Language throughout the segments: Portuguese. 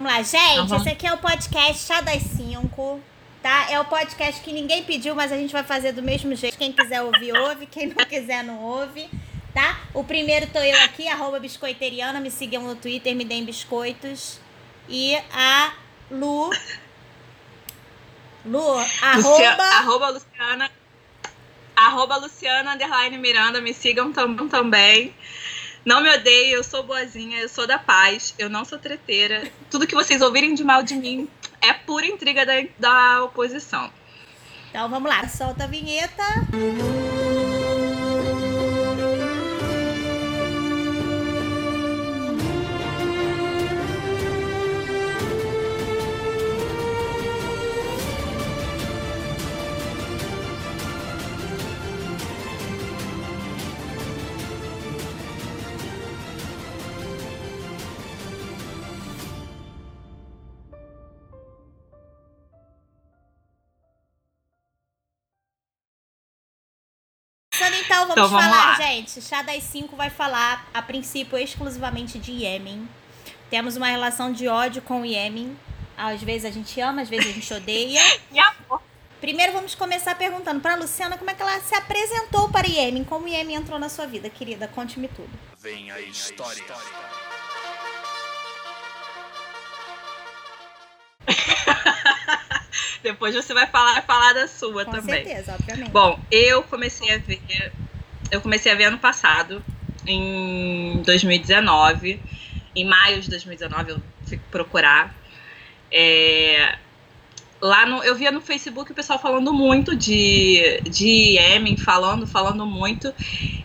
Vamos lá, gente. Esse aqui é o podcast Chá das 5, tá? É o podcast que ninguém pediu, mas a gente vai fazer do mesmo jeito. Quem quiser ouvir, ouve. Quem não quiser, não ouve, tá? O primeiro tô eu aqui, arroba biscoiteriana. Me sigam no Twitter, me deem biscoitos. E a Lu. Lu, arroba. arroba Luciana. Arroba Luciana Underline Miranda, me sigam tam, também. Não me odeiem, eu sou boazinha, eu sou da paz, eu não sou treteira. Tudo que vocês ouvirem de mal de mim é pura intriga da, da oposição. Então vamos lá, solta a vinheta. Então vamos, Então, vamos falar, lá. gente. Chá das 5 vai falar, a princípio, exclusivamente de Iêmen. Temos uma relação de ódio com o Iêmen. Às vezes a gente ama, às vezes a gente odeia. E amor. Primeiro vamos começar perguntando para Luciana como é que ela se apresentou para Iêmen, como Iêmen entrou na sua vida, querida. Conte-me tudo. Vem a história. Depois você vai falar, falar da sua Com também. certeza, obviamente. Bom, eu comecei a ver. Eu comecei a ver ano passado, em 2019. Em maio de 2019 eu fui procurar. É, lá no, eu via no Facebook o pessoal falando muito de, de Yemen, falando, falando muito.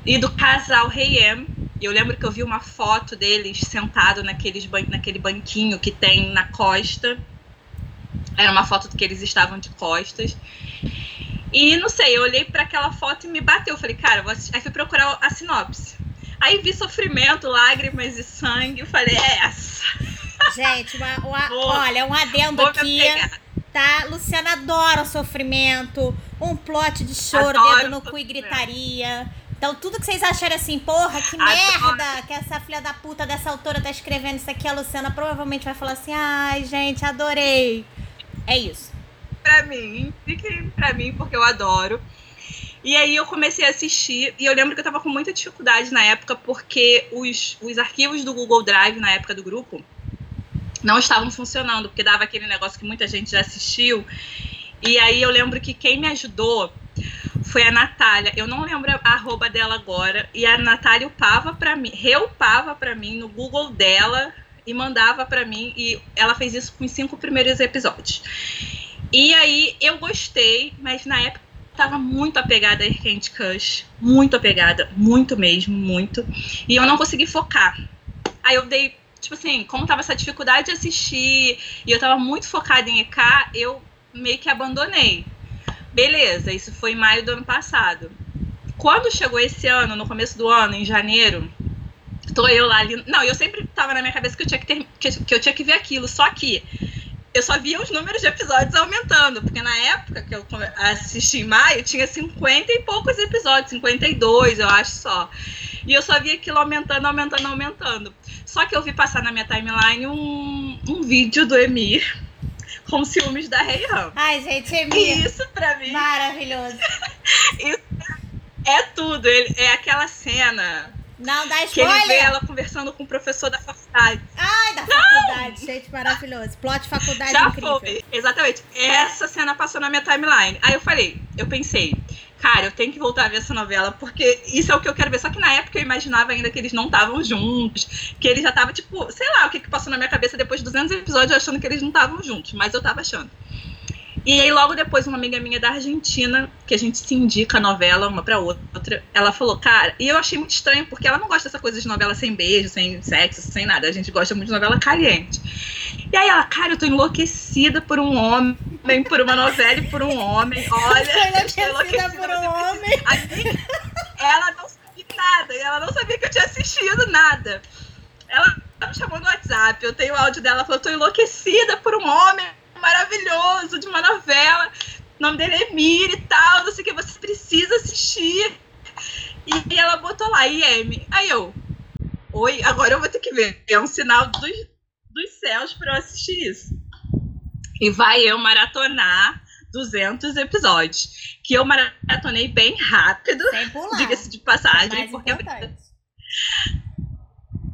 E do casal Reyem. Eu lembro que eu vi uma foto deles sentado naqueles, ban- naquele banquinho que tem na costa. Era uma foto que eles estavam de costas. E não sei, eu olhei para aquela foto e me bateu. Eu falei, cara, vou aí fui procurar a sinopse. Aí vi sofrimento, lágrimas e sangue. Eu falei, é essa. Gente, uma- uma- Vou- olha, um adendo aqui. Tá? Luciana adora o sofrimento, um plot de choro, Adoro dedo no cu e gritaria. Então, tudo que vocês acharem assim, porra, que Adoro. merda que essa filha da puta dessa autora tá escrevendo isso aqui, a Luciana provavelmente vai falar assim: ai, gente, adorei. É isso. Pra mim, fiquem pra mim, porque eu adoro. E aí eu comecei a assistir, e eu lembro que eu tava com muita dificuldade na época, porque os, os arquivos do Google Drive, na época do grupo, não estavam funcionando, porque dava aquele negócio que muita gente já assistiu. E aí eu lembro que quem me ajudou foi a Natália. Eu não lembro a arroba dela agora. E a Natália upava pra mim, reupava pra mim no Google dela e mandava pra mim. E ela fez isso com os cinco primeiros episódios. E aí eu gostei, mas na época tava muito apegada a Candy Kush. Muito apegada, muito mesmo, muito. E eu não consegui focar. Aí eu dei, tipo assim, como tava essa dificuldade de assistir e eu tava muito focada em EK, eu meio que abandonei. Beleza, isso foi em maio do ano passado. Quando chegou esse ano, no começo do ano, em janeiro, tô eu lá ali. Não, eu sempre tava na minha cabeça que eu tinha que, ter, que, que eu tinha que ver aquilo. Só que eu só via os números de episódios aumentando, porque na época que eu assisti em maio, tinha 50 e poucos episódios, 52, eu acho só. E eu só via aquilo aumentando, aumentando, aumentando. Só que eu vi passar na minha timeline um, um vídeo do Emir com ciúmes da Reyhan. Ai, gente, Emir. isso pra mim Maravilhoso. é tudo. Ele, é aquela cena Não dá que ele vê spoiler. ela conversando com o professor da faculdade. Ai, da faculdade, gente, maravilhoso. Plot faculdade Já incrível. foi. Exatamente. Essa cena passou na minha timeline. Aí eu falei, eu pensei, cara, eu tenho que voltar a ver essa novela, porque isso é o que eu quero ver. Só que na época eu imaginava ainda que eles não estavam juntos, que eles já estavam, tipo, sei lá o que, que passou na minha cabeça depois de 200 episódios achando que eles não estavam juntos, mas eu tava achando. E aí, logo depois, uma amiga minha da Argentina, que a gente se indica a novela uma pra outra, ela falou, cara, e eu achei muito estranho, porque ela não gosta dessa coisa de novela sem beijo, sem sexo, sem nada. A gente gosta muito de novela caliente. E aí ela, cara, eu tô enlouquecida por um homem, por uma novela e por um homem. Olha, eu estou enlouquecida por um homem. Aí, ela não sabia nada, ela não sabia que eu tinha assistido nada. Ela me chamou no WhatsApp, eu tenho o áudio dela, ela falou, tô enlouquecida por um homem maravilhoso de uma novela. O nome dele é Emir e tal, não sei o que, você precisa assistir. E ela botou lá, IM. Aí eu, oi, agora eu vou ter que ver. É um sinal dos, dos céus para eu assistir isso. E vai eu maratonar 200 episódios. Que eu maratonei bem rápido, diga-se de passagem, porque importante.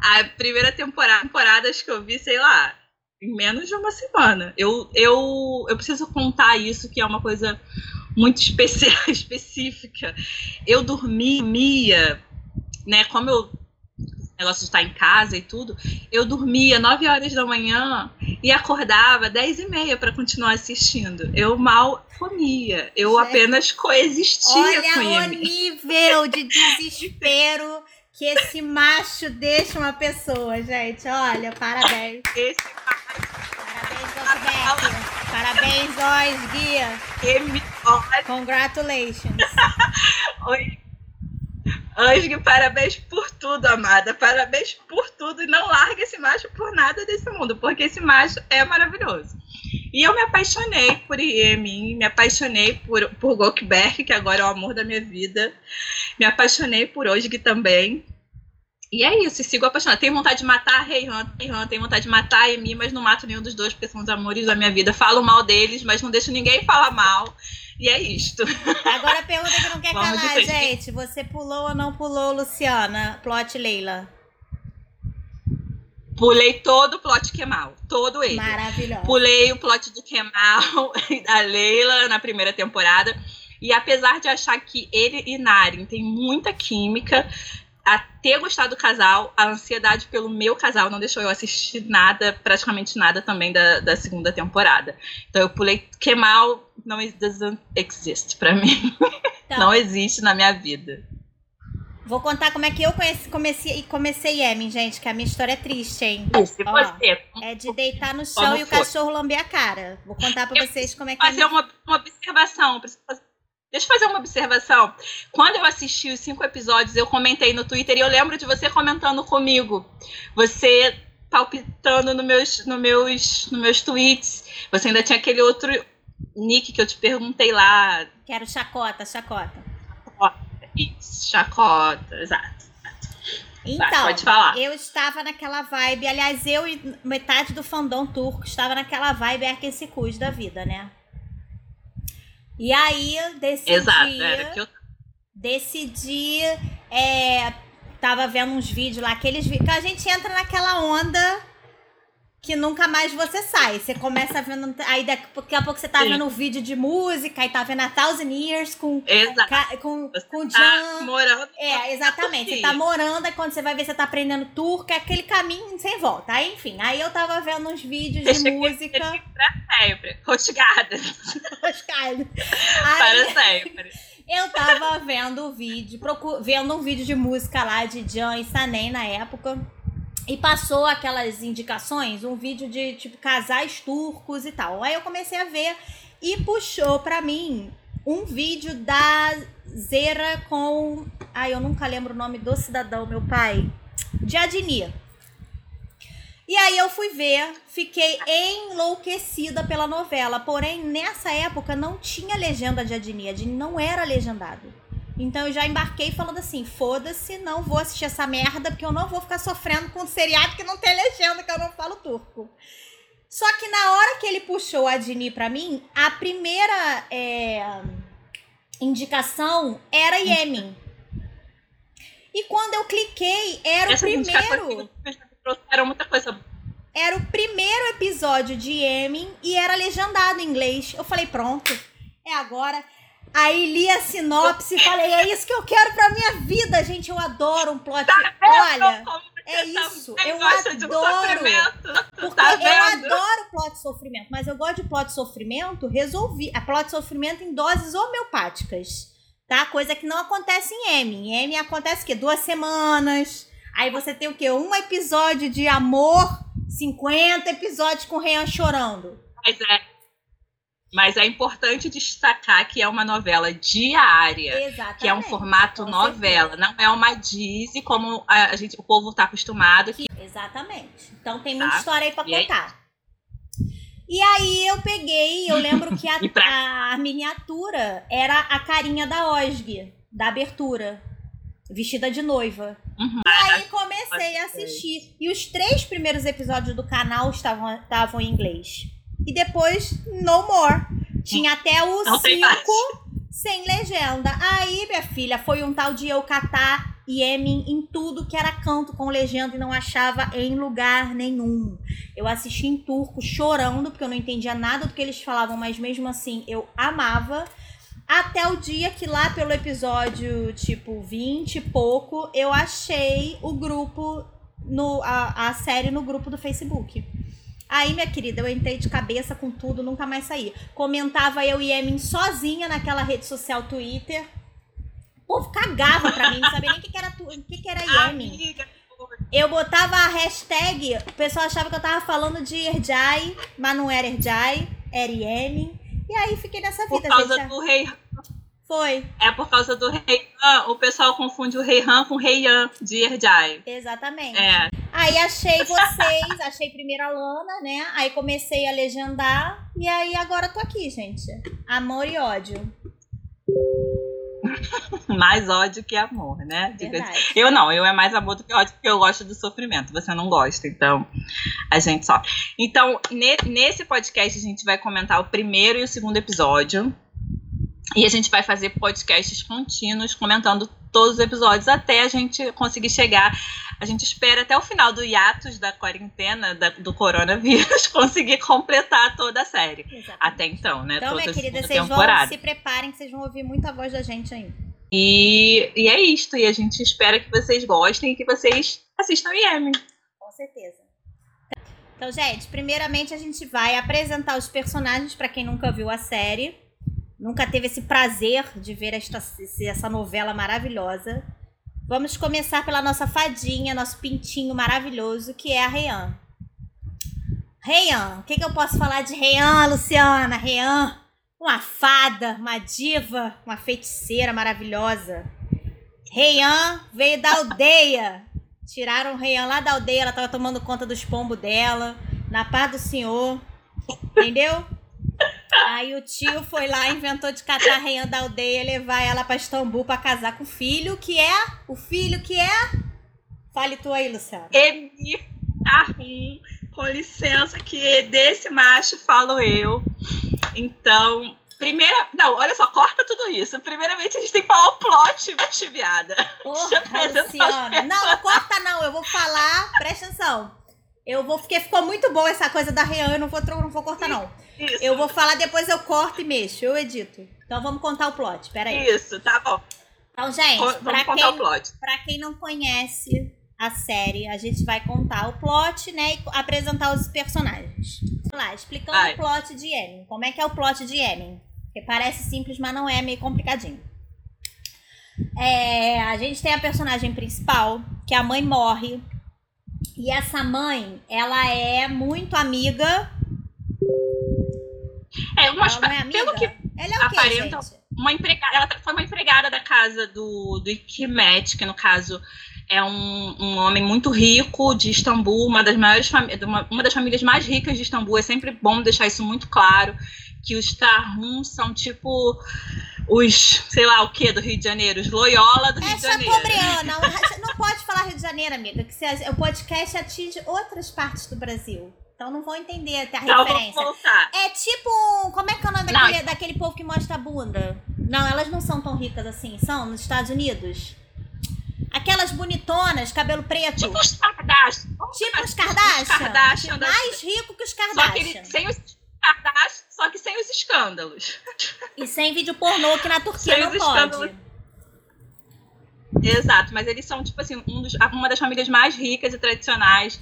a primeira temporada, temporadas que eu vi, sei lá, em menos de uma semana. Eu, eu, eu preciso contar isso, que é uma coisa muito especial, específica. Eu dormia, né? Como eu negócio de estar em casa e tudo, eu dormia 9 horas da manhã e acordava 10 e meia para continuar assistindo. Eu mal comia, eu apenas coexistia olha com ele. Olha o nível de desespero que esse macho deixa uma pessoa, gente. Olha, parabéns. Esse Parabéns, Beck. Parabéns, Ois, guia. Congratulations. Oi. Ange, parabéns por tudo, amada. Parabéns por tudo. E não larga esse macho por nada desse mundo, porque esse macho é maravilhoso. E eu me apaixonei por Iemin, me apaixonei por, por Gokberg, que agora é o amor da minha vida. Me apaixonei por Osg também. E é isso, sigo apaixonada. Tenho vontade de matar a Reihan, tenho vontade de matar a Emi, mas não mato nenhum dos dois, porque são os amores da minha vida. Falo mal deles, mas não deixo ninguém falar mal. E é isto. Agora a pergunta que não quer Vamos calar, gente. Você pulou ou não pulou, Luciana? Plot Leila. Pulei todo o plot Kemal. Todo ele. Maravilhoso. Pulei o plot do Kemal e da Leila na primeira temporada. E apesar de achar que ele e Naren têm muita química, a ter gostado do casal, a ansiedade pelo meu casal não deixou eu assistir nada, praticamente nada também da, da segunda temporada. Então eu pulei Kemal não doesn't exist para mim. Então, não existe na minha vida. Vou contar como é que eu conheci, comecei comecei Emin, gente, que a minha história é triste, hein? Isso, Ó, você. É de deitar no chão e o cachorro lamber a cara. Vou contar para vocês como é que fazer é. Fazer uma, uma observação, fazer Deixa eu fazer uma observação. Quando eu assisti os cinco episódios, eu comentei no Twitter e eu lembro de você comentando comigo. Você palpitando no meus, no meus, no meus tweets. Você ainda tinha aquele outro nick que eu te perguntei lá. Quero chacota, chacota. Isso, chacota, exato. Então, pode falar. eu estava naquela vibe, aliás, eu e metade do fandom turco estava naquela vibe Erkensicus da vida, né? E aí decidi. Exato, era que eu. Decidi. É, tava vendo uns vídeos lá, aqueles vídeos. Que a gente entra naquela onda que nunca mais você sai. Você começa vendo. Aí daqui a pouco você tá Sim. vendo um vídeo de música, aí tá vendo a Thousand Years com. Exato. Com, você com tá Jan. morando. É, exatamente. Você tá morando, aí quando você vai ver, você tá aprendendo turco, é aquele caminho sem volta. Aí, enfim, aí eu tava vendo uns vídeos de música. Pra sempre. Roscadas. Roscadas. Para sempre. Eu tava vendo o vídeo, procur... vendo um vídeo de música lá de Jan e Sanem na época. E passou aquelas indicações, um vídeo de tipo casais turcos e tal. Aí eu comecei a ver e puxou para mim um vídeo da Zera com. Ai, eu nunca lembro o nome do cidadão, meu pai. De Adnir. E aí eu fui ver, fiquei enlouquecida pela novela. Porém, nessa época não tinha legenda de Adnir. Adnir não era legendado. Então eu já embarquei falando assim: foda-se, não vou assistir essa merda, porque eu não vou ficar sofrendo com um seriado que não tem legenda, que eu não falo turco. Só que na hora que ele puxou a Dini pra mim, a primeira é, indicação era Yemen. E quando eu cliquei, era o primeiro. Era muita coisa. Era o primeiro episódio de Yemen e era legendado em inglês. Eu falei, pronto, é agora. Aí li a sinopse e falei, é isso que eu quero pra minha vida, gente. Eu adoro um plot. Tá Olha, é isso. Eu adoro. porque tá eu adoro plot sofrimento, mas eu gosto de plot sofrimento resolvi. A plot sofrimento em doses homeopáticas. Tá? Coisa que não acontece em M. Em M acontece o quê? Duas semanas. Aí você tem o quê? Um episódio de amor, 50 episódios com o Ryan chorando. Mas é, mas é importante destacar que é uma novela diária, Exatamente. que é um formato novela, não é uma Disney como a, a gente, o povo está acostumado. Que... Exatamente. Então tem muita tá? história aí para contar. E aí eu peguei, eu lembro que a, pra... a, miniatura era a carinha da Osg, da abertura, vestida de noiva. Uhum. E aí comecei a assistir. E os três primeiros episódios do canal estavam, estavam em inglês. E depois, no more. Tinha até o Não tem mais. 5 sem legenda. Aí, minha filha, foi um tal de eu catar Yemen em tudo que era canto com legenda e não achava em lugar nenhum. Eu assisti em turco chorando, porque eu não entendia nada do que eles falavam, mas mesmo assim eu amava. Até o dia que lá pelo episódio, tipo, 20 e pouco, eu achei o grupo, no, a, a série no grupo do Facebook. Aí, minha querida, eu entrei de cabeça com tudo, nunca mais saí. Comentava eu e Emin sozinha naquela rede social Twitter. O povo cagava pra mim, não sabia nem o que, que era, tu- que, que era Yemen. Eu botava a hashtag, o pessoal achava que eu tava falando de Erjai, mas não era Erjai, era Yemen. E aí fiquei nessa por vida, causa gente. do rei. Foi, É por causa do rei Han. O pessoal confunde o rei Han com o rei Yan de Erjai. exatamente. É. Aí achei vocês, achei primeiro a Lana, né? Aí comecei a legendar. E aí agora tô aqui, gente. Amor e ódio. Mais ódio que amor, né? Eu não, eu é mais amor do que ódio, porque eu gosto do sofrimento. Você não gosta, então a gente sofre. Então, ne- nesse podcast, a gente vai comentar o primeiro e o segundo episódio. E a gente vai fazer podcasts contínuos comentando todos os episódios até a gente conseguir chegar. A gente espera até o final do hiatus da quarentena da- do coronavírus conseguir completar toda a série. Exatamente. Até então, né? Então, toda minha querida, vocês vão temporada. se preparem que vocês vão ouvir muita voz da gente ainda. E, e é isto. E a gente espera que vocês gostem e que vocês assistam Yemi. Com certeza. Então, gente, primeiramente a gente vai apresentar os personagens para quem nunca viu a série. Nunca teve esse prazer de ver esta, essa novela maravilhosa. Vamos começar pela nossa fadinha, nosso pintinho maravilhoso, que é a Reian. Reian, o que, que eu posso falar de Reian, Luciana? Reian, uma fada, uma diva, uma feiticeira maravilhosa. Reian veio da aldeia. Tiraram o Reian lá da aldeia, ela tava tomando conta dos pombos dela, na paz do senhor. Entendeu? Aí o tio foi lá, inventou de catar a Reian da aldeia e levar ela pra Istambul pra casar com o filho, que é. O filho que é. Fale tu aí, Luciano. Emir Arrum, com licença, que desse macho falo eu. Então, primeira. Não, olha só, corta tudo isso. Primeiramente, a gente tem que falar o plot, eu Porra, Luciana. Não, não corta não, eu vou falar, presta atenção. Eu vou, porque ficou muito bom essa coisa da Reian, eu não vou, não vou cortar não. Isso, Eu vou falar, depois eu corto e mexo, eu edito. Então vamos contar o plot, peraí. isso, tá bom. Então, gente, Vamos contar o quem, plot. pra quem não conhece a série, a gente vai contar o plot, né, e apresentar os personagens. Vamos lá, explicando o plot de Yemen. Como é que é o plot de Yemen? Porque parece simples, mas não é, é meio complicadinho. É, a gente tem a personagem principal, que a mãe morre. E essa mãe, ela é muito amiga. É, uma, Ela é pelo que ela é quê, aparenta- gente? uma empregada, ela foi uma empregada da casa do, do Ikimet, que no caso é um, um homem muito rico de Istambul, uma das maiores famílias, uma, uma das famílias mais ricas de Istambul. É sempre bom deixar isso muito claro, que os Tarhum são tipo os, sei lá o que, do Rio de Janeiro, os Loyola do Rio É de Janeiro. Chateaubriand, não, não pode falar Rio de Janeiro, amiga, que se- o podcast atinge outras partes do Brasil. Então não vão entender até a vamos referência. É tipo, como é que é o nome Não, daquele, daquele povo que mostra a bunda? Não, elas não são tão ricas assim, são nos Estados Unidos? Aquelas bonitonas, cabelo preto. Tipo os Kardashian. Tipo os Kardashian. Kardashian da- mais rico que os Só que Kardashian. sem os Kardashian, só que sem os escândalos. E sem vídeo pornô, que na Turquia Sem não os pode. escândalos. Exato, mas eles são, tipo assim, um dos- uma das famílias mais ricas e tradicionais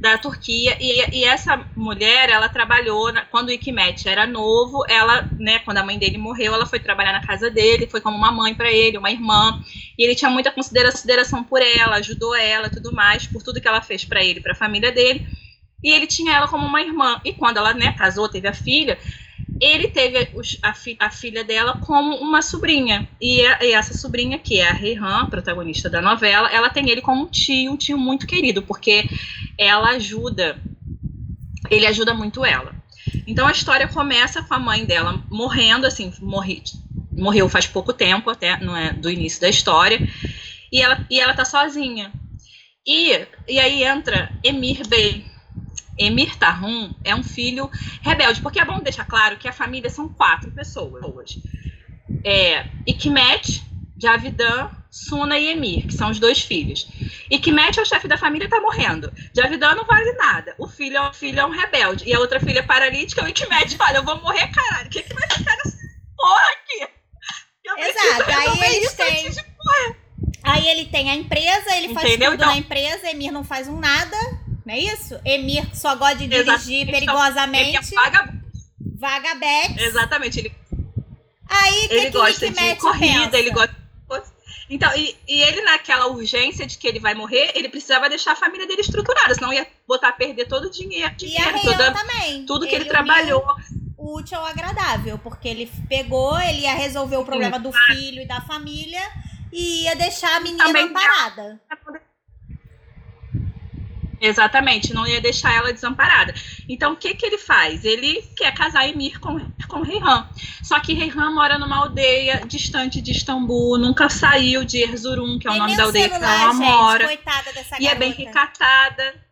da Turquia. E, e essa mulher, ela trabalhou, na- quando o Ikimet era novo, ela, né, quando a mãe dele morreu, ela foi trabalhar na casa dele, foi como uma mãe para ele, uma irmã. E ele tinha muita considera- consideração por ela, ajudou ela tudo mais, por tudo que ela fez para ele, para a família dele. E ele tinha ela como uma irmã. E quando ela, né, casou, teve a filha, ele teve a, fi- a filha dela como uma sobrinha. E, a- e essa sobrinha, que é a Rehan, protagonista da novela, ela tem ele como um tio, um tio muito querido, porque ela ajuda, ele ajuda muito ela. Então a história começa com a mãe dela morrendo, assim, morri, morreu faz pouco tempo, até não é do início da história, e ela, e ela tá sozinha. E, e aí entra Emir Bey. Emir Tahum é um filho rebelde, porque é bom deixar claro que a família são quatro pessoas. É, Ikmet, Javidan, Suna e Emir, que são os dois filhos. Ikmet é o chefe da família e tá morrendo. Javidan não vale nada. O filho, é, o filho é um rebelde. E a outra filha é paralítica. O Ikmet fala, eu vou morrer, caralho. O que, que vai ficar nessa porra aqui? Eu Exato. Aí eles têm... Aí ele tem a empresa, ele faz Entendeu? tudo então... na empresa, Emir não faz um nada, não é isso? Emir só gosta de dirigir Exato. perigosamente. Então, é vaga... Vagabete. Exatamente. Ele, Aí, ele que gosta de corrida, pensa? ele gosta então, e, e, ele, naquela urgência de que ele vai morrer, ele precisava deixar a família dele estruturada, senão ia botar a perder todo o dinheiro. E a toda, também. Tudo que ele, ele trabalhou. O útil ao agradável, porque ele pegou, ele ia resolver o problema do filho e da família e ia deixar a menina também parada. Exatamente, não ia deixar ela desamparada. Então, o que que ele faz? Ele quer casar Emir com, com Reihan. Só que Reihan mora numa aldeia distante de Istambul, nunca saiu de Erzurum, que é o nome da aldeia celular, que ela gente, mora. Coitada dessa e garota. é bem recatada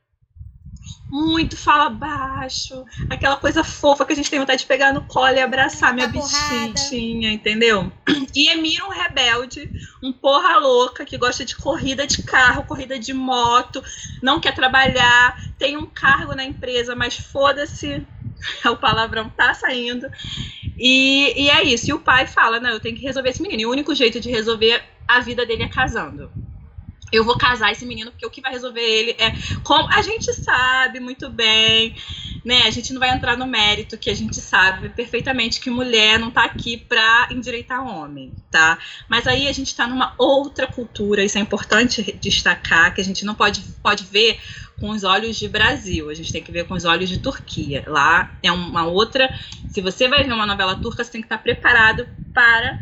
muito fala baixo, aquela coisa fofa que a gente tem vontade de pegar no colo e abraçar minha bichinha, entendeu? E Emir um rebelde, um porra louca que gosta de corrida de carro, corrida de moto, não quer trabalhar, tem um cargo na empresa, mas foda-se, o palavrão tá saindo. E, e é isso. E o pai fala: não, eu tenho que resolver esse menino. E o único jeito de resolver a vida dele é casando eu vou casar esse menino porque o que vai resolver ele é como a gente sabe muito bem, né? A gente não vai entrar no mérito que a gente sabe perfeitamente que mulher não tá aqui para endireitar homem, tá? Mas aí a gente tá numa outra cultura, isso é importante destacar que a gente não pode pode ver com os olhos de Brasil, a gente tem que ver com os olhos de Turquia. Lá é uma outra. Se você vai ver uma novela turca, você tem que estar preparado para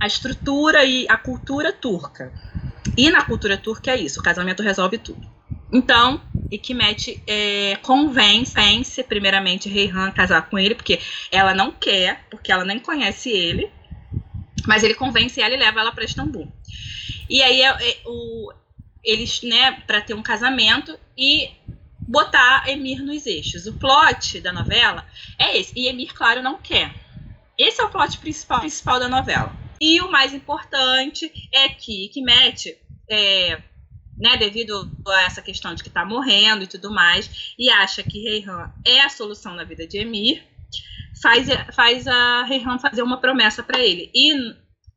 a estrutura e a cultura turca. E na cultura turca é isso, o casamento resolve tudo. Então, Ikmet é, convence, primeiramente, Reihan casar com ele, porque ela não quer, porque ela nem conhece ele, mas ele convence ela e leva ela para Istambul. E aí é, é, o, eles, né, para ter um casamento e botar Emir nos eixos. O plot da novela é esse. E Emir, claro, não quer. Esse é o plot principal, principal da novela. E o mais importante é que Ikmet, é, né, devido a essa questão de que está morrendo e tudo mais, e acha que Reihan é a solução na vida de Emir, faz, faz a Reihan fazer uma promessa para ele. E,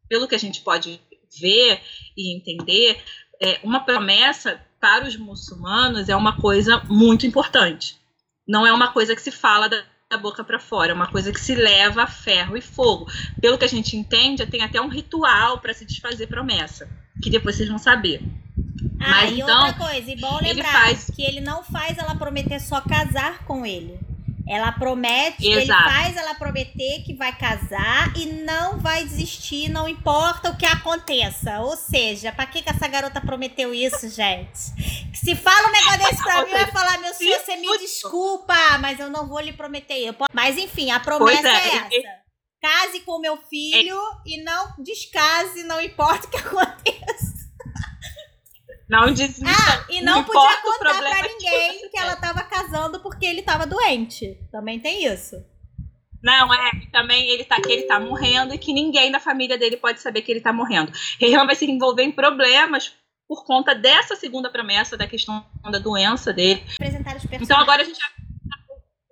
pelo que a gente pode ver e entender, é, uma promessa para os muçulmanos é uma coisa muito importante. Não é uma coisa que se fala da, da boca para fora, é uma coisa que se leva a ferro e fogo. Pelo que a gente entende, tem até um ritual para se desfazer promessa, que depois vocês vão saber. Ah, Mas, e então, outra coisa, e bom lembrar faz... que ele não faz ela prometer só casar com ele. Ela promete, Exato. ele faz ela prometer que vai casar e não vai desistir, não importa o que aconteça. Ou seja, pra que, que essa garota prometeu isso, gente? Se fala um negócio desse pra mim, vai falar, meu senhor, você me desculpa, mas eu não vou lhe prometer. Mas enfim, a promessa é, é essa. Case com meu filho é. e não descase, não importa o que aconteça. Não desista. Ah, e não, não podia contar pra ninguém que, ela tava casando porque ele tava doente. Também tem isso. Não, é, também ele tá que ele tá morrendo e que ninguém da família dele pode saber que ele tá morrendo. Reihan vai se envolver em problemas por conta dessa segunda promessa da questão da doença dele. Então agora a gente vai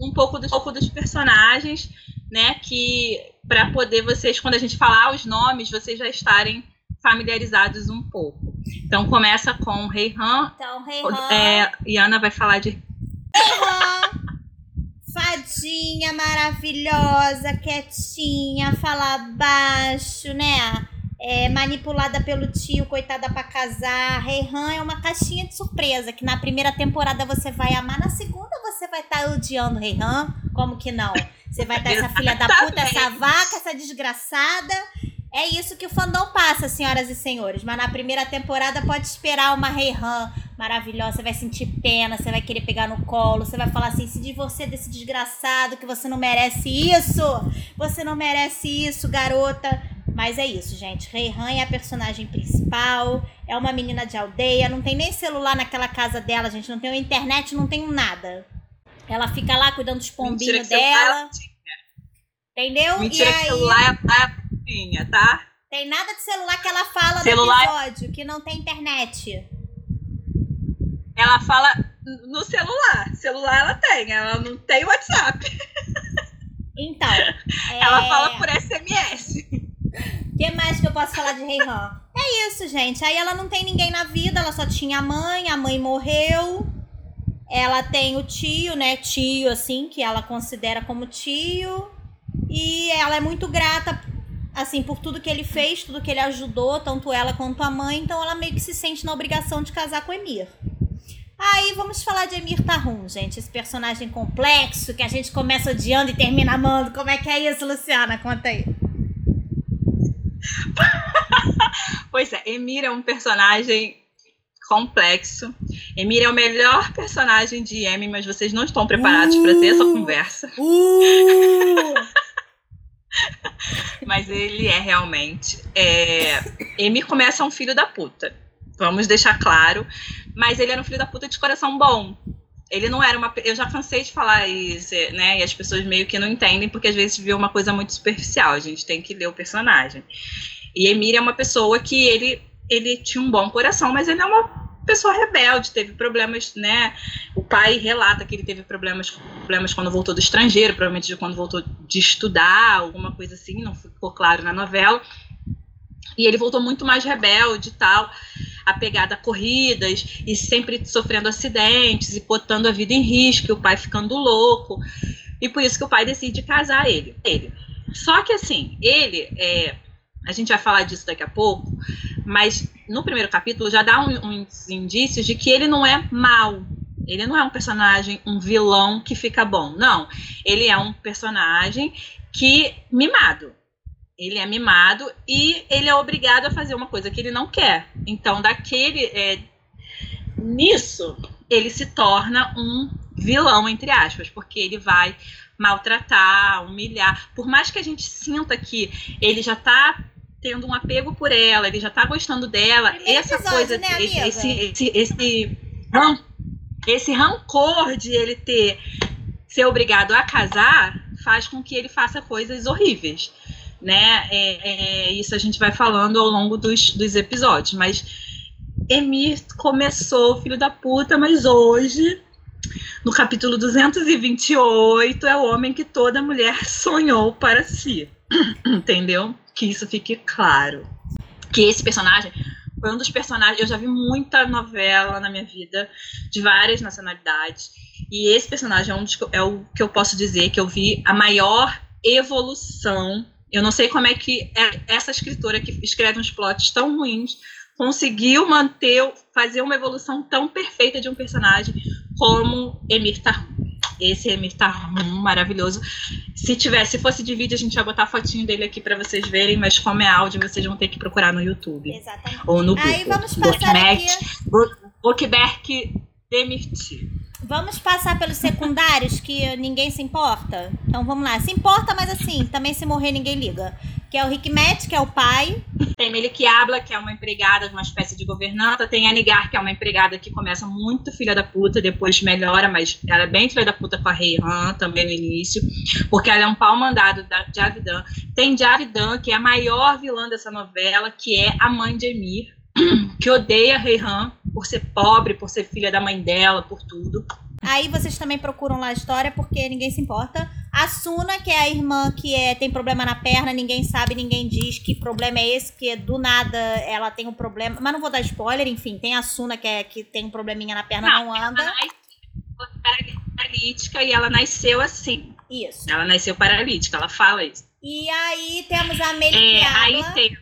um pouco, do, um pouco dos personagens, né, que para poder vocês quando a gente falar os nomes, vocês já estarem familiarizados um pouco. Então começa com Reihan. Então, Reihan. É, Iana vai falar de. Reihan! Fadinha maravilhosa, quietinha, fala baixo, né? É, manipulada pelo tio, coitada pra casar. Reihan é uma caixinha de surpresa, que na primeira temporada você vai amar, na segunda você vai estar tá odiando Reihan. Como que não? Você vai estar essa filha da puta, essa vaca, essa desgraçada. É isso que o fandom passa, senhoras e senhores. Mas na primeira temporada pode esperar uma Reihan maravilhosa. Você vai sentir pena, você vai querer pegar no colo, você vai falar assim: se de você desse desgraçado que você não merece isso, você não merece isso, garota. Mas é isso, gente. Reihan é a personagem principal, é uma menina de aldeia, não tem nem celular naquela casa dela, gente, não tem internet, não tem nada. Ela fica lá cuidando dos pombinhos dela. Entendeu? Mentira e aí, que celular é tinha, tá? Tem nada de celular que ela fala Celular- no episódio, que não tem internet. Ela fala no celular. Celular ela tem, ela não tem WhatsApp. Então, Ela é, fala por SMS. O que mais que eu posso falar de Reihan? É isso, gente. Aí ela não tem ninguém na vida, ela só tinha a mãe, a mãe morreu. Ela tem o tio, né? Tio, assim, que ela considera como tio. E ela é muito grata, assim, por tudo que ele fez, tudo que ele ajudou, tanto ela quanto a mãe. Então ela meio que se sente na obrigação de casar com Emir. Aí vamos falar de Emir Tahum, gente. Esse personagem complexo que a gente começa odiando e termina amando. Como é que é isso, Luciana? Conta aí. Pois é, Emir é um personagem complexo. Emir é o melhor personagem de Amy, mas vocês não estão preparados para ter essa Uh! conversa. Uh! Mas ele é realmente. É... Emir começa um filho da puta. Vamos deixar claro. Mas ele era um filho da puta de coração bom. Ele não era uma. Eu já cansei de falar isso, né? E as pessoas meio que não entendem, porque às vezes vê uma coisa muito superficial. A gente tem que ler o personagem. E Emir é uma pessoa que ele, ele tinha um bom coração, mas ele é uma pessoa rebelde, teve problemas, né? O pai relata que ele teve problemas, problemas quando voltou do estrangeiro, provavelmente de quando voltou de estudar, alguma coisa assim, não ficou claro na novela. E ele voltou muito mais rebelde e tal, apegado a corridas, e sempre sofrendo acidentes e botando a vida em risco, e o pai ficando louco. E por isso que o pai decide casar ele. ele. Só que assim, ele é. A gente vai falar disso daqui a pouco, mas no primeiro capítulo já dá um- uns indícios de que ele não é mau. Ele não é um personagem, um vilão que fica bom. Não. Ele é um personagem que mimado. Ele é mimado e ele é obrigado a fazer uma coisa que ele não quer. Então, daquele. é, nisso, ele se torna um vilão, entre aspas, porque ele vai maltratar, humilhar. Por mais que a gente sinta que ele já tá tendo um apego por ela, ele já tá gostando dela, Primeiro essa episódio, coisa, né, esse, esse, esse, esse, ran- esse rancor de ele ter ser obrigado a casar faz com que ele faça coisas horríveis, né? É, é, isso a gente vai falando ao longo dos, dos episódios, mas Emir começou, filho da puta, mas hoje, no capítulo 228, é o homem que toda mulher sonhou para si. Entendeu? Que isso fique claro. Que esse personagem foi um dos personagens. Eu já vi muita novela na minha vida, de várias nacionalidades. E esse personagem é, um dos, é o que eu posso dizer que eu vi a maior evolução. Eu não sei como é que é- essa escritora que escreve uns plots tão ruins conseguiu manter, fazer uma evolução tão perfeita de um personagem como Emir Tahum. Esse Emir Tahum, maravilhoso. Se tivesse, se fosse de vídeo, a gente ia botar a fotinho dele aqui para vocês verem, mas como é áudio, vocês vão ter que procurar no YouTube. Exatamente. Ou no Aí Google. vamos passar aqui. Bookberg Demirti. Vamos passar pelos secundários que ninguém se importa? Então vamos lá. Se importa, mas assim, também se morrer ninguém liga. Que é o Rick Matt, que é o pai. Tem Melik Abla, que é uma empregada, uma espécie de governanta. Tem a Nigar, que é uma empregada que começa muito filha da puta, depois melhora, mas ela é bem filha da puta com a Reihan também no início, porque ela é um pau mandado da Javidan. Tem Javidan, que é a maior vilã dessa novela, que é a mãe de Emir, que odeia a Reihan por ser pobre, por ser filha da mãe dela, por tudo. Aí vocês também procuram lá a história, porque ninguém se importa. A Suna, que é a irmã que é, tem problema na perna, ninguém sabe, ninguém diz que problema é esse, que do nada ela tem um problema. Mas não vou dar spoiler, enfim, tem a Suna que, é, que tem um probleminha na perna, não, anda. Ela nasceu paralítica e ela nasceu assim. Isso. Ela nasceu paralítica, ela fala isso. E aí temos a É, Meliquiabla, aí tem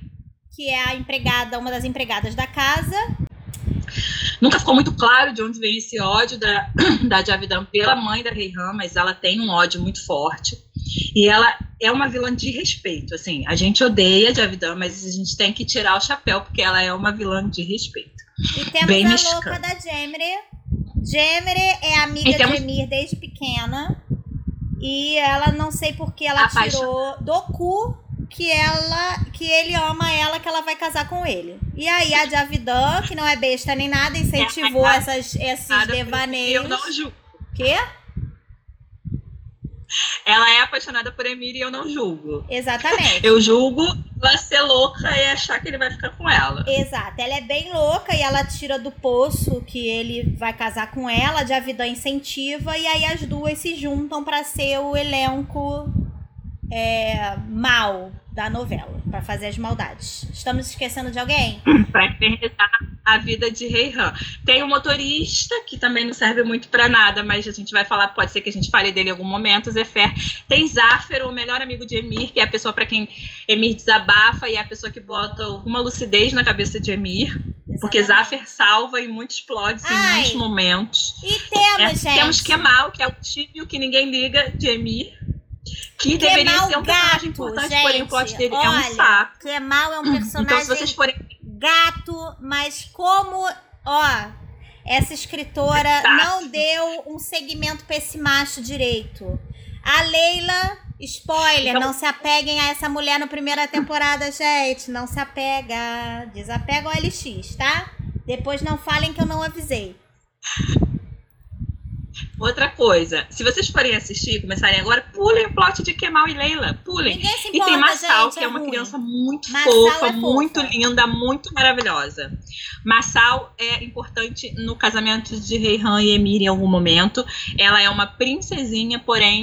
que é a empregada, uma das empregadas da casa. Nunca ficou muito claro de onde vem esse ódio da, da Javidan pela mãe da Reihan, mas ela tem um ódio muito forte. E ela é uma vilã de respeito. Assim, a gente odeia a Javidan, mas a gente tem que tirar o chapéu, porque ela é uma vilã de respeito. E temos Bem a mexicana. louca da Jemre. Jemre é amiga temos- de Emir desde pequena. E ela não sei porque ela tirou do cu que ela que ele ama ela, que ela vai casar com ele. E aí a Javidan, que não é besta nem nada, incentivou É, essas, esses Nada, devaneios. Eu não julgo. Quê? Ela é apaixonada por Emília e eu não julgo. Exatamente. Eu julgo ela ser louca e achar que ele vai ficar com ela. Exato, ela é bem louca e ela tira do poço que ele vai casar com ela, a Javidan incentiva, e aí as duas se juntam pra ser o elenco é, mal da novela, pra fazer as maldades. Estamos esquecendo de alguém? Pra infernizar a vida de Rei Han. Tem o motorista, que também não serve muito pra nada, mas a gente vai falar, pode ser que a gente fale dele em algum momento, Zefer. Tem Záfero, o melhor amigo de Emir, que é a pessoa pra quem Emir desabafa e é a pessoa que bota alguma lucidez na cabeça de Emir. Porque Exatamente. Zafer salva e muitos plots em muitos momentos. E temos, É, gente. temos Kemal, que é o tio que ninguém liga de Emir. Que Kemal deveria ser um personagem gato, importante, gente. porém o plot dele é um Olha, saco. Kemal é um Então, personagem se vocês forem. gato, mas como, ó, essa escritora Exato. não deu um segmento pra esse macho direito. A Leila, spoiler, Então- não se apeguem a essa mulher na primeira temporada, gente. Não se apega. Desapega o LX, tá? Depois não falem que eu não avisei. Outra coisa, se vocês forem assistir, começarem agora, pulem o plot de Kemal e Leila. Pulem. Se E importa, tem Massal, gente, que é uma ruim. criança muito Massal fofa, é muito linda, muito maravilhosa. Massal é importante no casamento de Reihan e Emir em algum momento. Ela é uma princesinha, porém,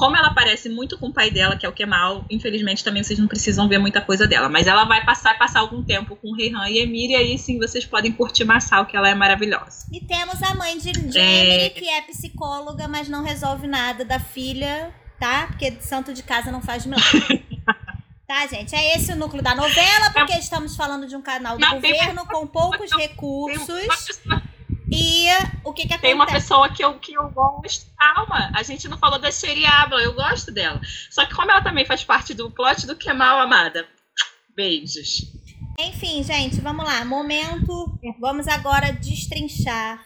como ela parece muito com o pai dela, que é o Kemal, infelizmente também vocês não precisam ver muita coisa dela. Mas ela vai passar, passar algum tempo com Reihan e Emir, e aí sim vocês podem curtir Massal, que ela é maravilhosa. E temos a mãe de Jamie, É. que é psicóloga, mas não resolve nada da filha, tá? Porque santo de casa não faz milagre. tá, gente? É esse o núcleo da novela, porque estamos falando de um canal do Não, tem governo com poucos Tem recursos. pessoa- E o que que Tem uma acontece? pessoa que eu, que eu gosto. Calma, a gente não falou da Seriabla, eu gosto dela. Só que como ela também faz parte do plot do Kemal Amada. Beijos. Enfim, gente, vamos lá. Momento. Vamos agora destrinchar.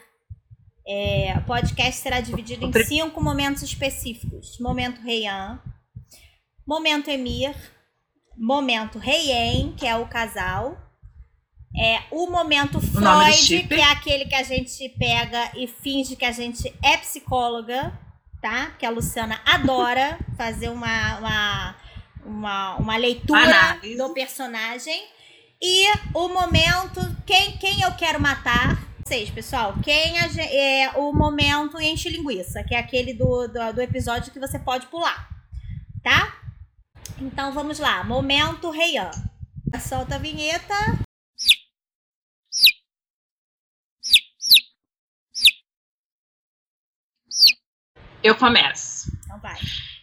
É, o podcast será dividido em cinco momentos específicos: momento Reian, momento Emir, momento Reien, que é o casal, é o momento Freud, que é aquele que a gente pega e finge que a gente é psicóloga, tá? Que a Luciana adora fazer uma, uma, uma, uma leitura Análise. do personagem. E o momento, quem, quem eu quero matar. Vocês, pessoal, quem a é o momento enche linguiça, que é aquele do, do, do episódio que você pode pular, tá? Então vamos lá, momento Reian. Solta a vinheta. Eu começo. Então vai.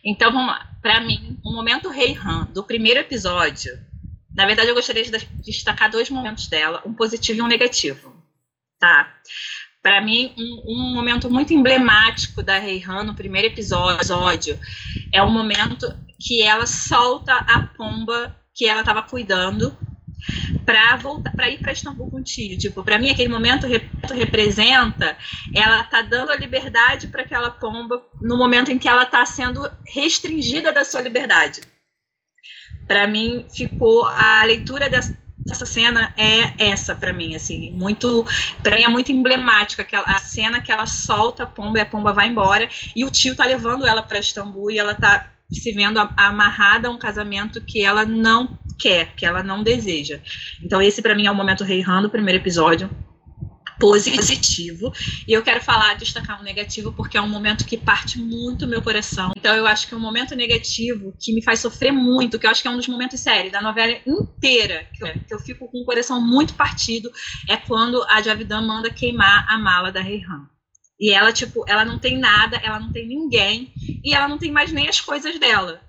Então vamos lá. Pra mim, o momento Rei Han do primeiro episódio. Na verdade, eu gostaria de destacar dois momentos dela, um positivo e um negativo. Tá? Pra mim, um, um momento muito emblemático da Rei Han no primeiro episódio é o momento que ela solta a pomba que ela estava cuidando para voltar para ir para Istambul com o tio. Tipo, para mim aquele momento rep- representa ela tá dando a liberdade para aquela pomba no momento em que ela tá sendo restringida da sua liberdade. Para mim ficou a leitura dessa essa cena é essa para mim assim muito para mim é muito emblemática aquela a cena que ela solta a pomba e a pomba vai embora e o tio tá levando ela para Istambul e ela tá se vendo amarrada a um casamento que ela não quer, que ela não deseja. Então esse para mim é o momento Rei Han do primeiro episódio positivo. E eu quero falar, destacar um negativo, porque é um momento que parte muito meu coração. Então eu acho que um momento negativo que me faz sofrer muito, que eu acho que é um dos momentos sérios da novela inteira, que eu, que eu fico com o coração muito partido, é quando a Javidan manda queimar a mala da Reihan. E ela, tipo, ela não tem nada, ela não tem ninguém, e ela não tem mais nem as coisas dela.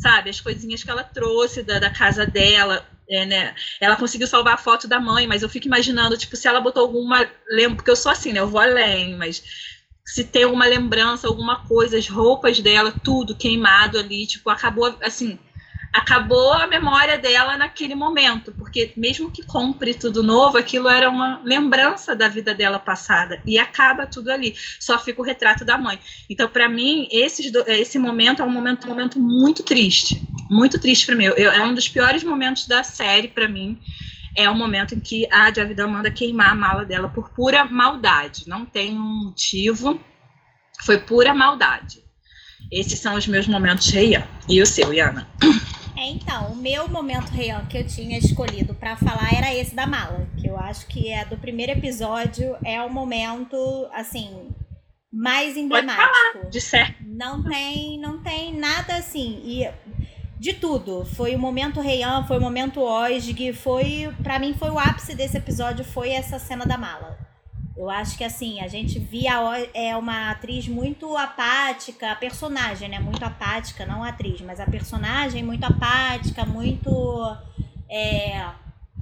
Sabe, as coisinhas que ela trouxe da, da casa dela, é, né? Ela conseguiu salvar a foto da mãe, mas eu fico imaginando, tipo, se ela botou alguma. lem- Porque eu sou assim, né? Eu vou além, mas se tem alguma lembrança, alguma coisa, as roupas dela, tudo queimado ali, tipo, acabou assim. Acabou a memória dela naquele momento, porque mesmo que compre tudo novo, aquilo era uma lembrança da vida dela passada e acaba tudo ali. Só fica o retrato da mãe. Então, para mim, esses do- esse momento é um momento, um momento muito triste muito triste para mim. Eu, é um dos piores momentos da série para mim. É o momento em que a Javidão manda queimar a mala dela por pura maldade. Não tem um motivo. Foi pura maldade. Esses são os meus momentos Reian. E o seu, Iana? Então, o meu momento Reian que eu tinha escolhido para falar era esse da mala. Que eu acho que é do primeiro episódio. É o momento, assim, mais emblemático. de certo. Não tem, não tem nada assim. E de tudo. Foi o momento Reian, foi o momento Osg, foi, para mim foi o ápice desse episódio foi essa cena da mala. Eu acho que assim, a gente via é uma atriz muito apática, a personagem, né, muito apática, não a atriz, mas a personagem muito apática, muito é,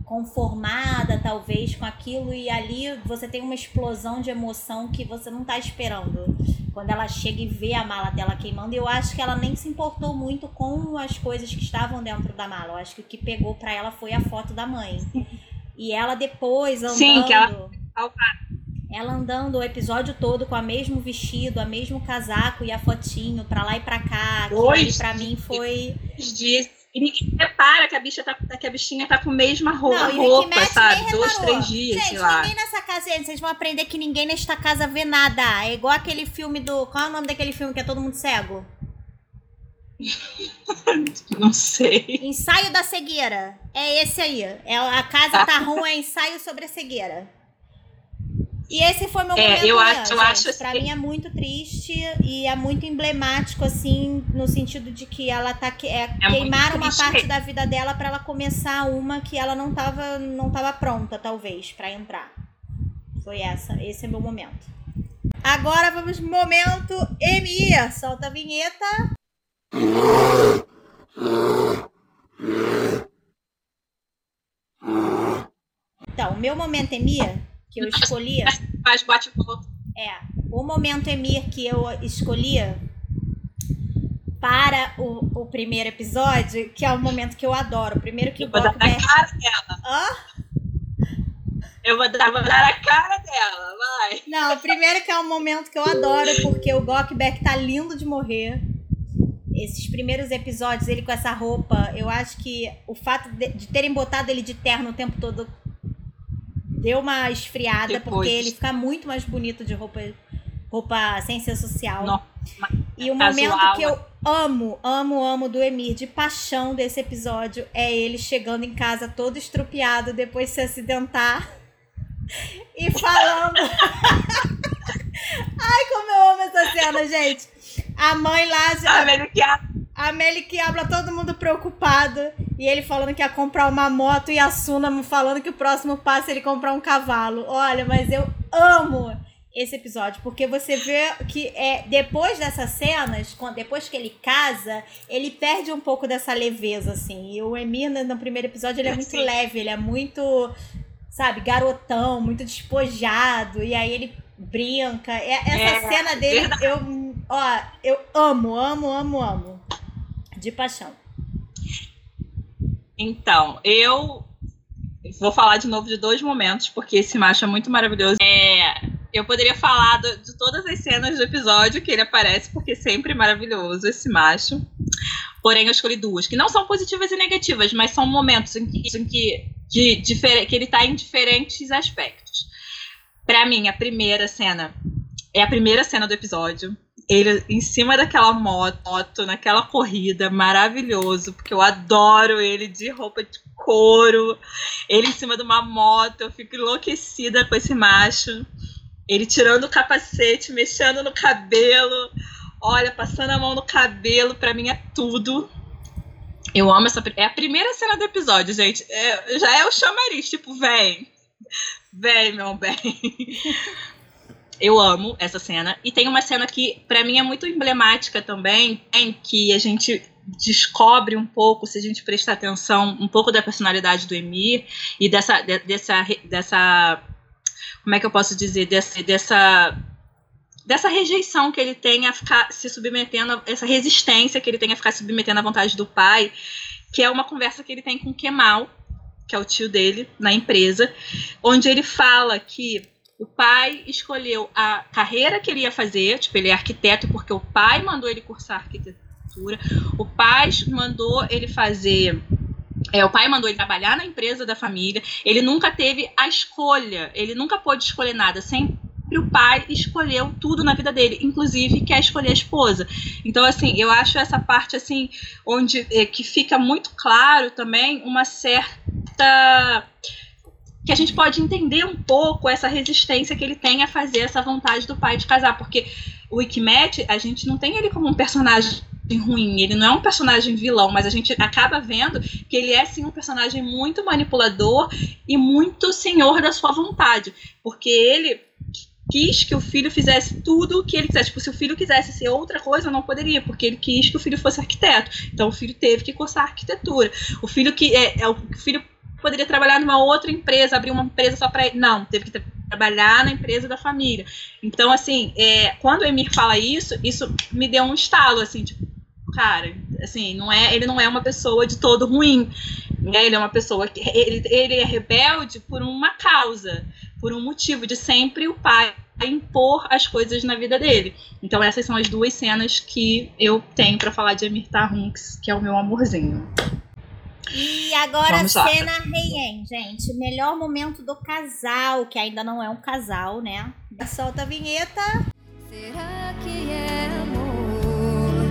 conformada talvez com aquilo. E ali você tem uma explosão de emoção que você não está esperando. Quando ela chega e vê a mala dela queimando eu acho que ela nem se importou muito com as coisas que estavam dentro da mala. Eu acho que o que pegou para ela foi a foto da mãe. E ela depois andando Sim, que ela... ela andando o episódio todo com o mesmo vestido, o mesmo casaco e a fotinho pra lá e pra cá. Que pra mim foi. Dias e ninguém repara que a bicha tá, que a bichinha tá com a mesma roupa, não, roupa sabe? Dois, três dias, gente, sei lá. ninguém nessa casa, vocês vão aprender que ninguém nesta casa vê nada. É igual aquele filme do. Qual é o nome daquele filme que é todo mundo cego? Não sei. Ensaio da cegueira. É esse aí. É, a casa tá ruim, é ensaio sobre a cegueira. E esse foi meu é, momento. Eu acho, eu acho assim... Pra mim é muito triste e é muito emblemático, assim, no sentido de que ela tá que, é, é queimar uma parte da vida dela para ela começar uma que ela não tava, não tava pronta, talvez, para entrar. Foi essa, esse é meu momento. Agora vamos pro momento Emir. Solta a vinheta. Então, o meu momento Emir que eu escolhia. Faz bate É. O momento Emir que eu escolhia para o, o primeiro episódio, que é o momento que eu adoro. Primeiro que eu o vou dar a cara dela. Hã? Eu vou dar, vou dar a cara dela, vai. Não, primeiro que é um momento que eu adoro, porque o Gokback tá lindo de morrer. Esses primeiros episódios, ele com essa roupa, eu acho que o fato de, de terem botado ele de terno o tempo todo deu uma esfriada, Depois. porque ele fica muito mais bonito de roupa, roupa sem ser social. Não, e o momento que eu amo, amo, amo do Emir, de paixão desse episódio, é ele chegando em casa todo estrupiado depois de se acidentar e falando. Ai, como eu amo essa cena, gente. A mãe lá já. A Meli que habla todo mundo preocupado. E ele falando que ia comprar uma moto e a Suna falando que o próximo passo é ele comprar um cavalo. Olha, mas eu amo esse episódio, porque você vê que é depois dessas cenas, depois que ele casa, ele perde um pouco dessa leveza, assim. E o Emir, no primeiro episódio, ele é muito leve, ele é muito, sabe, garotão, muito despojado. E aí ele brinca. Essa é, cena dele, verdade. eu, ó, eu amo, amo, amo, amo. De paixão. Então, eu vou falar de novo de dois momentos, porque esse macho é muito maravilhoso. É, eu poderia falar do, de todas as cenas do episódio que ele aparece, porque sempre é maravilhoso esse macho. Porém, eu escolhi duas, que não são positivas e negativas, mas são momentos em que, em que, de, que ele está em diferentes aspectos. Para mim, a primeira cena é a primeira cena do episódio ele em cima daquela moto, naquela corrida, maravilhoso, porque eu adoro ele de roupa de couro, ele em cima de uma moto, eu fico enlouquecida com esse macho. Ele tirando o capacete, mexendo no cabelo, olha, passando a mão no cabelo, para mim é tudo. Eu amo essa. É a primeira cena do episódio, gente. É, já é o chamariz, tipo, vem. Vem, meu bem. Eu amo essa cena. E tem uma cena que, para mim, é muito emblemática também, em que a gente descobre um pouco, se a gente prestar atenção, um pouco da personalidade do Emir e dessa. De, dessa, dessa como é que eu posso dizer? Dessa, dessa dessa rejeição que ele tem a ficar se submetendo, essa resistência que ele tem a ficar submetendo à vontade do pai, que é uma conversa que ele tem com Kemal, que é o tio dele, na empresa, onde ele fala que o pai escolheu a carreira que ele ia fazer, tipo, ele é arquiteto porque o pai mandou ele cursar arquitetura. O pai mandou ele fazer é, o pai mandou ele trabalhar na empresa da família. Ele nunca teve a escolha. Ele nunca pôde escolher nada. Sempre o pai escolheu tudo na vida dele, inclusive quer escolher a esposa. Então, assim, eu acho essa parte assim, onde é, que fica muito claro também uma certa que a gente pode entender um pouco essa resistência que ele tem a fazer essa vontade do pai de casar, porque o Wikimet, a gente não tem ele como um personagem ruim, ele não é um personagem vilão, mas a gente acaba vendo que ele é sim um personagem muito manipulador e muito senhor da sua vontade, porque ele quis que o filho fizesse tudo o que ele quisesse. Tipo, se o filho quisesse ser outra coisa, não poderia, porque ele quis que o filho fosse arquiteto. Então o filho teve que cursar arquitetura. O filho que é, é o filho poderia trabalhar numa outra empresa, abrir uma empresa só para ele. Não, teve que trabalhar na empresa da família. Então, assim, é, quando o Emir fala isso, isso me deu um estalo, assim, tipo, cara, assim, não é, ele não é uma pessoa de todo ruim. Né? Ele é uma pessoa que ele, ele é rebelde por uma causa, por um motivo de sempre o pai impor as coisas na vida dele. Então essas são as duas cenas que eu tenho para falar de Emir Tarhunks, que é o meu amorzinho. E agora a cena Reien, gente. Melhor momento do casal, que ainda não é um casal, né? Solta a vinheta. Será que é amor?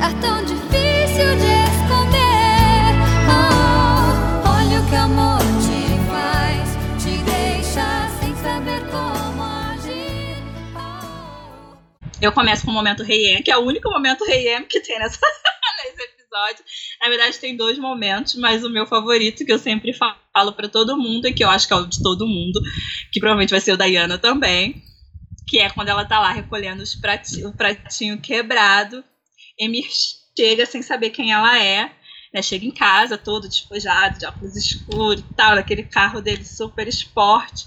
Tá tão difícil de esconder. Oh, olha o que amor te faz, te deixa sem saber como agir. Oh. Eu começo com o momento Reien, que é o único momento Reien que tem nessa, episódio. Na verdade, tem dois momentos, mas o meu favorito, que eu sempre falo para todo mundo, e que eu acho que é o de todo mundo, que provavelmente vai ser o da Iana também, que é quando ela tá lá recolhendo os pratinho, o pratinho quebrado. Emir chega sem saber quem ela é, né? Chega em casa todo despojado, de óculos escuros e tal, naquele carro dele super esporte.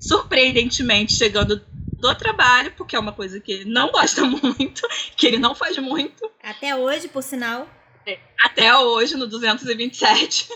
Surpreendentemente, chegando do trabalho, porque é uma coisa que ele não gosta muito, que ele não faz muito. Até hoje, por sinal. É, até hoje, no 227.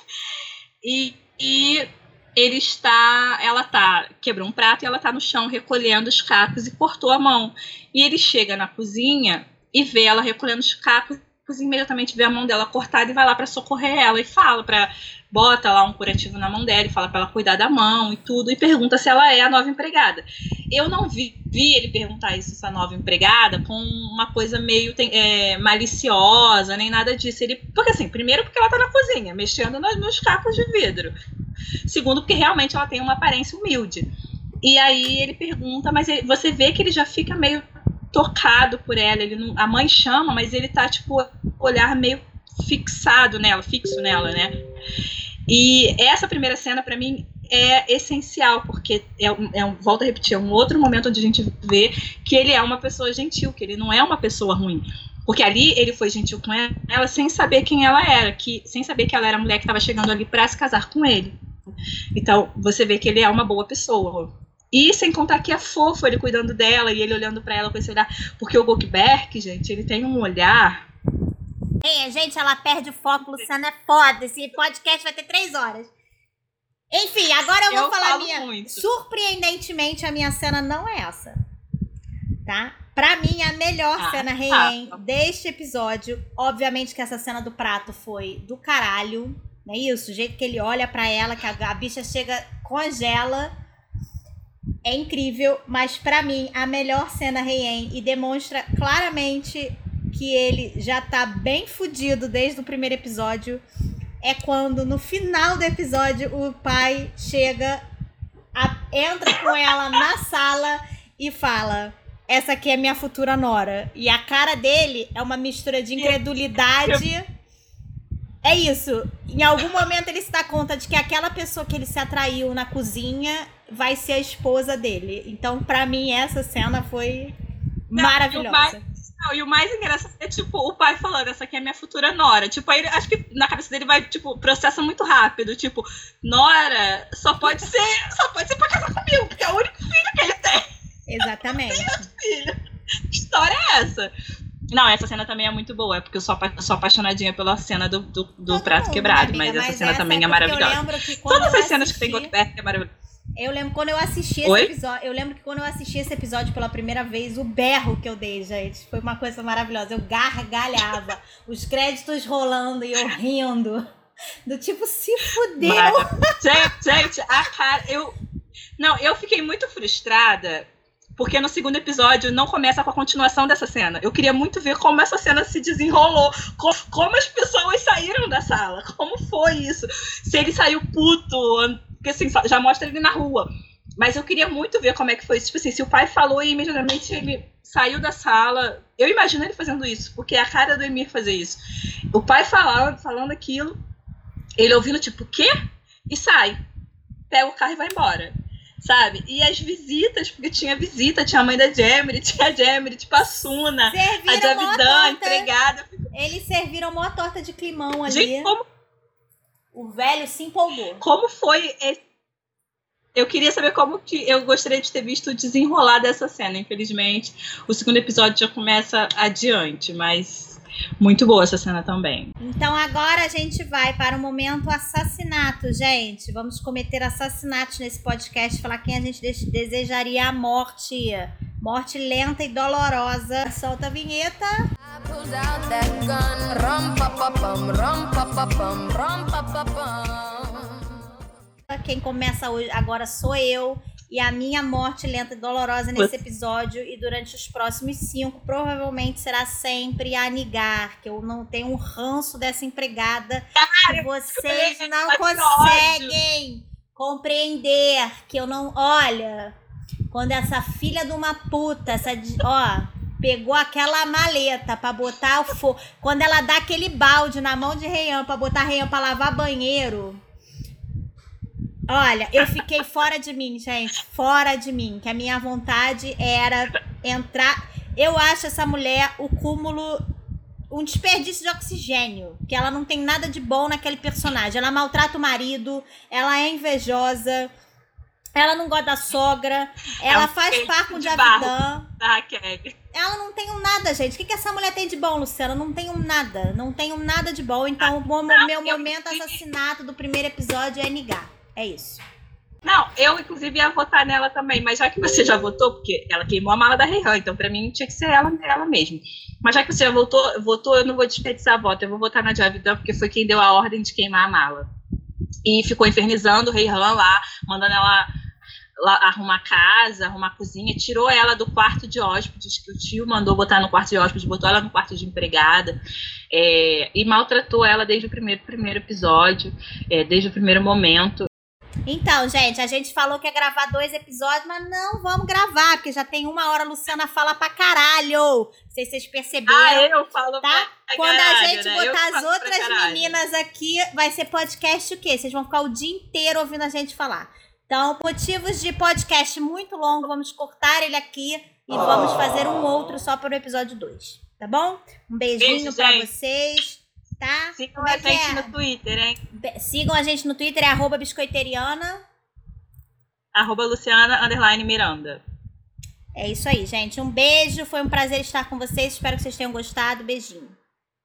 E, e ele está. Ela tá. Quebrou um prato e ela tá no chão recolhendo os cacos e cortou a mão. E ele chega na cozinha e vê ela recolhendo os cacos imediatamente vê a mão dela cortada e vai lá para socorrer ela e fala para bota lá um curativo na mão dela e fala para ela cuidar da mão e tudo e pergunta se ela é a nova empregada. Eu não vi, vi ele perguntar isso essa nova empregada com uma coisa meio é, maliciosa nem nada disso. Ele porque assim, primeiro porque ela tá na cozinha mexendo nos, nos cacos de vidro. Segundo porque realmente ela tem uma aparência humilde. E aí ele pergunta, mas ele, você vê que ele já fica meio tocado por ela. Ele não, a mãe chama, mas ele tá, tipo, olhar meio fixado nela, fixo nela, né? E essa primeira cena, para mim, é essencial, porque é, é um, volto a repetir, é um outro momento onde a gente vê que ele é uma pessoa gentil, que ele não é uma pessoa ruim. Porque ali ele foi gentil com ela sem saber quem ela era, que sem saber que ela era a mulher que estava chegando ali para se casar com ele. Então, você vê que ele é uma boa pessoa. E sem contar que é fofo ele cuidando dela e ele olhando para ela com esse olhar. Porque o Goldberg, gente, ele tem um olhar. Ei, gente, ela perde o foco, Luciana é foda. Esse podcast vai ter três horas. Enfim, agora eu vou eu falar minha. Muito. Surpreendentemente, a minha cena não é essa. Tá? Pra mim, a melhor ah, cena reem ah, deste episódio. Obviamente que essa cena do prato foi do caralho. Não é isso? O jeito que ele olha para ela, que a, a bicha chega, congela é incrível, mas para mim a melhor cena Reien e demonstra claramente que ele já tá bem fudido desde o primeiro episódio é quando no final do episódio o pai chega, a, entra com ela na sala e fala: Essa aqui é minha futura nora. E a cara dele é uma mistura de incredulidade. É isso. Em algum momento ele se dá conta de que aquela pessoa que ele se atraiu na cozinha vai ser a esposa dele. Então, para mim, essa cena foi não, maravilhosa. E o, mais, não, e o mais engraçado é, tipo, o pai falando, essa aqui é minha futura nora. Tipo, aí acho que na cabeça dele vai, tipo, processa muito rápido. Tipo, nora só pode ser, só pode ser pra casar comigo, porque é o único filho que ele tem. Exatamente. Que história é essa? Não, essa cena também é muito boa, é porque eu sou, sou apaixonadinha pela cena do, do, do prato quebrado, amiga, mas essa cena também é, é maravilhosa. Todas as cenas assisti... que tem Goldberg é maravilhosa. Eu lembro quando eu assisti esse episódio. Eu lembro que quando eu assisti esse episódio pela primeira vez, o berro que eu dei, gente, foi uma coisa maravilhosa. Eu gargalhava, os créditos rolando e eu rindo. Do tipo, se fudeu. Mas, gente, gente, a cara. Eu. Não, eu fiquei muito frustrada porque no segundo episódio não começa com a continuação dessa cena. Eu queria muito ver como essa cena se desenrolou, como, como as pessoas saíram da sala, como foi isso. Se ele saiu puto, porque assim, já mostra ele na rua. Mas eu queria muito ver como é que foi isso. Tipo assim, se o pai falou e imediatamente ele saiu da sala. Eu imagino ele fazendo isso, porque é a cara do Emir fazer isso. O pai falando, falando aquilo, ele ouvindo, tipo, o quê? E sai. Pega o carro e vai embora sabe? E as visitas, porque tinha visita, tinha a mãe da Jamie, tinha a Jamie, tipo a Suna, serviram a Javidan, empregada. Eles serviram uma torta de climão ali. Gente, como... O velho se empolgou. Como foi esse... Eu queria saber como que eu gostaria de ter visto o desenrolar dessa cena. Infelizmente, o segundo episódio já começa adiante, mas muito boa essa cena também. Então agora a gente vai para o momento assassinato, gente. Vamos cometer assassinatos nesse podcast, falar quem a gente desejaria a morte. Morte lenta e dolorosa. Solta a vinheta. Quem começa hoje agora sou eu. E a minha morte lenta e dolorosa nesse episódio e durante os próximos cinco provavelmente será sempre a Nigar, que eu não tenho um ranço dessa empregada que vocês não conseguem compreender. Que eu não. Olha, quando essa filha de uma puta, essa. Ó, pegou aquela maleta para botar o fogo. Quando ela dá aquele balde na mão de Reian para botar Reian para lavar banheiro. Olha, eu fiquei fora de mim, gente. Fora de mim. Que a minha vontade era entrar. Eu acho essa mulher o cúmulo. Um desperdício de oxigênio. Que ela não tem nada de bom naquele personagem. Ela maltrata o marido. Ela é invejosa. Ela não gosta da sogra. Ela é um faz par com o Javidan. Ela não tem um nada, gente. O que, que essa mulher tem de bom, Luciana? Não tem um nada. Não tem um nada de bom. Então, o meu momento assassinato do primeiro episódio é negar. É isso. Não, eu inclusive ia votar nela também, mas já que você já votou, porque ela queimou a mala da Rehan, então pra mim tinha que ser ela, ela mesma. Mas já que você já votou, votou, eu não vou desperdiçar a voto, eu vou votar na Javidan, porque foi quem deu a ordem de queimar a mala. E ficou infernizando o Reihan lá, mandando ela lá, arrumar casa, arrumar cozinha, tirou ela do quarto de hóspedes, que o tio mandou botar no quarto de hóspedes, botou ela no quarto de empregada, é, e maltratou ela desde o primeiro, primeiro episódio, é, desde o primeiro momento. Então, gente, a gente falou que ia gravar dois episódios, mas não vamos gravar, porque já tem uma hora a Luciana fala pra caralho. Não sei se vocês perceberam. Ah, eu falo tá? pra Quando caralho, a gente né? botar as outras meninas aqui, vai ser podcast o quê? Vocês vão ficar o dia inteiro ouvindo a gente falar. Então, motivos de podcast muito longo, vamos cortar ele aqui e oh. vamos fazer um outro só para o episódio 2. Tá bom? Um beijinho gente. vocês tá? Sigam é a gente é? no Twitter, hein? Sigam a gente no Twitter, é arroba biscoiteriana. Arroba Luciana, underline Miranda. É isso aí, gente. Um beijo, foi um prazer estar com vocês. Espero que vocês tenham gostado. Beijinho.